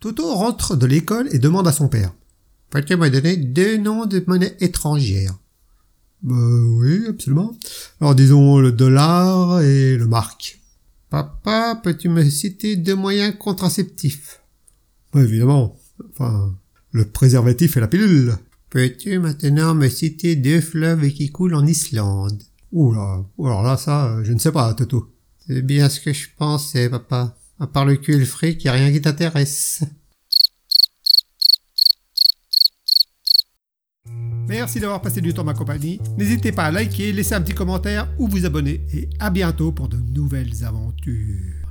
Toto rentre de l'école et demande à son père. Peux-tu me donner deux noms de monnaie étrangère Bah oui, absolument. Alors disons le dollar et le marque. Papa, peux-tu me citer deux moyens contraceptifs? Évidemment. Enfin, le préservatif et la pilule. Peux-tu maintenant me citer deux fleuves qui coulent en Islande? Oula, alors là, ça, je ne sais pas, Toto. C'est bien ce que je pensais, papa. À part le cul et le fric, y a rien qui t'intéresse. Merci d'avoir passé du temps ma compagnie. N'hésitez pas à liker, laisser un petit commentaire ou vous abonner. Et à bientôt pour de nouvelles aventures.